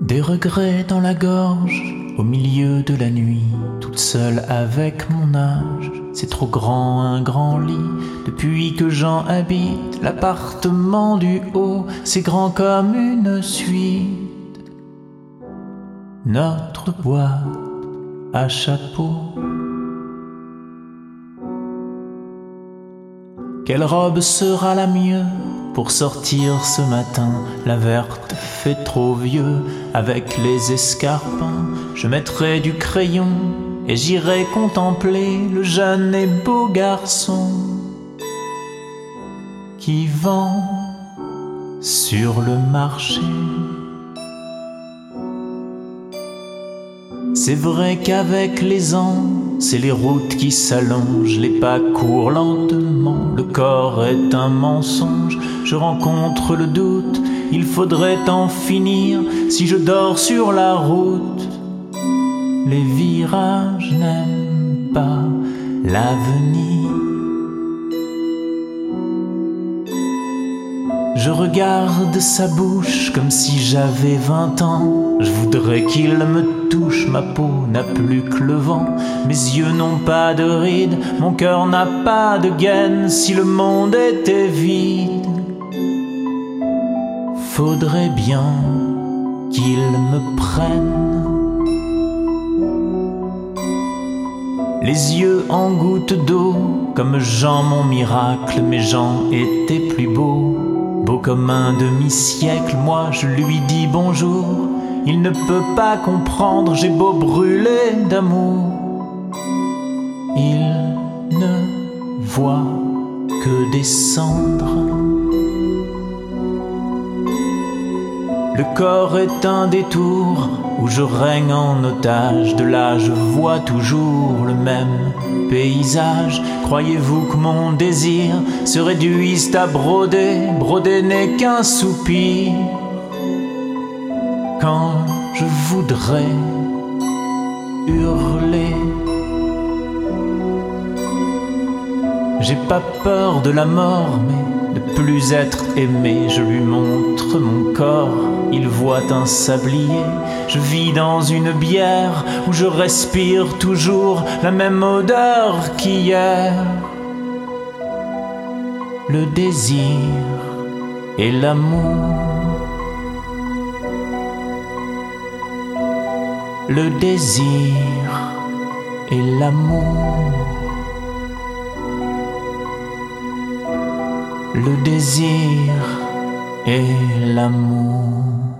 Des regrets dans la gorge, au milieu de la nuit, toute seule avec mon âge. C'est trop grand un grand lit, depuis que j'en habite l'appartement du haut, c'est grand comme une suite. Notre boîte à chapeau. Quelle robe sera la mieux? Pour sortir ce matin La verte fait trop vieux avec les escarpins. Je mettrai du crayon et j'irai contempler le jeune et beau garçon qui vend sur le marché. C'est vrai qu'avec les ans, c'est les routes qui s'allongent, les pas courent lentement, le corps est un mensonge, je rencontre le doute, il faudrait en finir si je dors sur la route. Les virages n'aiment pas l'avenir. Je regarde sa bouche comme si j'avais vingt ans. Je voudrais qu'il me touche, ma peau n'a plus que le vent. Mes yeux n'ont pas de rides, mon cœur n'a pas de gaine. Si le monde était vide, faudrait bien qu'il me prenne. Les yeux en gouttes d'eau, comme Jean mon miracle, mes Jean étaient plus beaux. Beau comme un demi-siècle, moi je lui dis bonjour. Il ne peut pas comprendre, j'ai beau brûler d'amour. Il ne voit que des Le corps est un détour où je règne en otage. De là, je vois toujours le même paysage. Croyez-vous que mon désir se réduise à broder? Broder n'est qu'un soupir. Quand je voudrais hurler. J'ai pas peur de la mort, mais plus être aimé, je lui montre mon corps il voit un sablier. Je vis dans une bière où je respire toujours la même odeur qu'hier. Le désir et l'amour. Le désir et l'amour. Le désir et l'amour.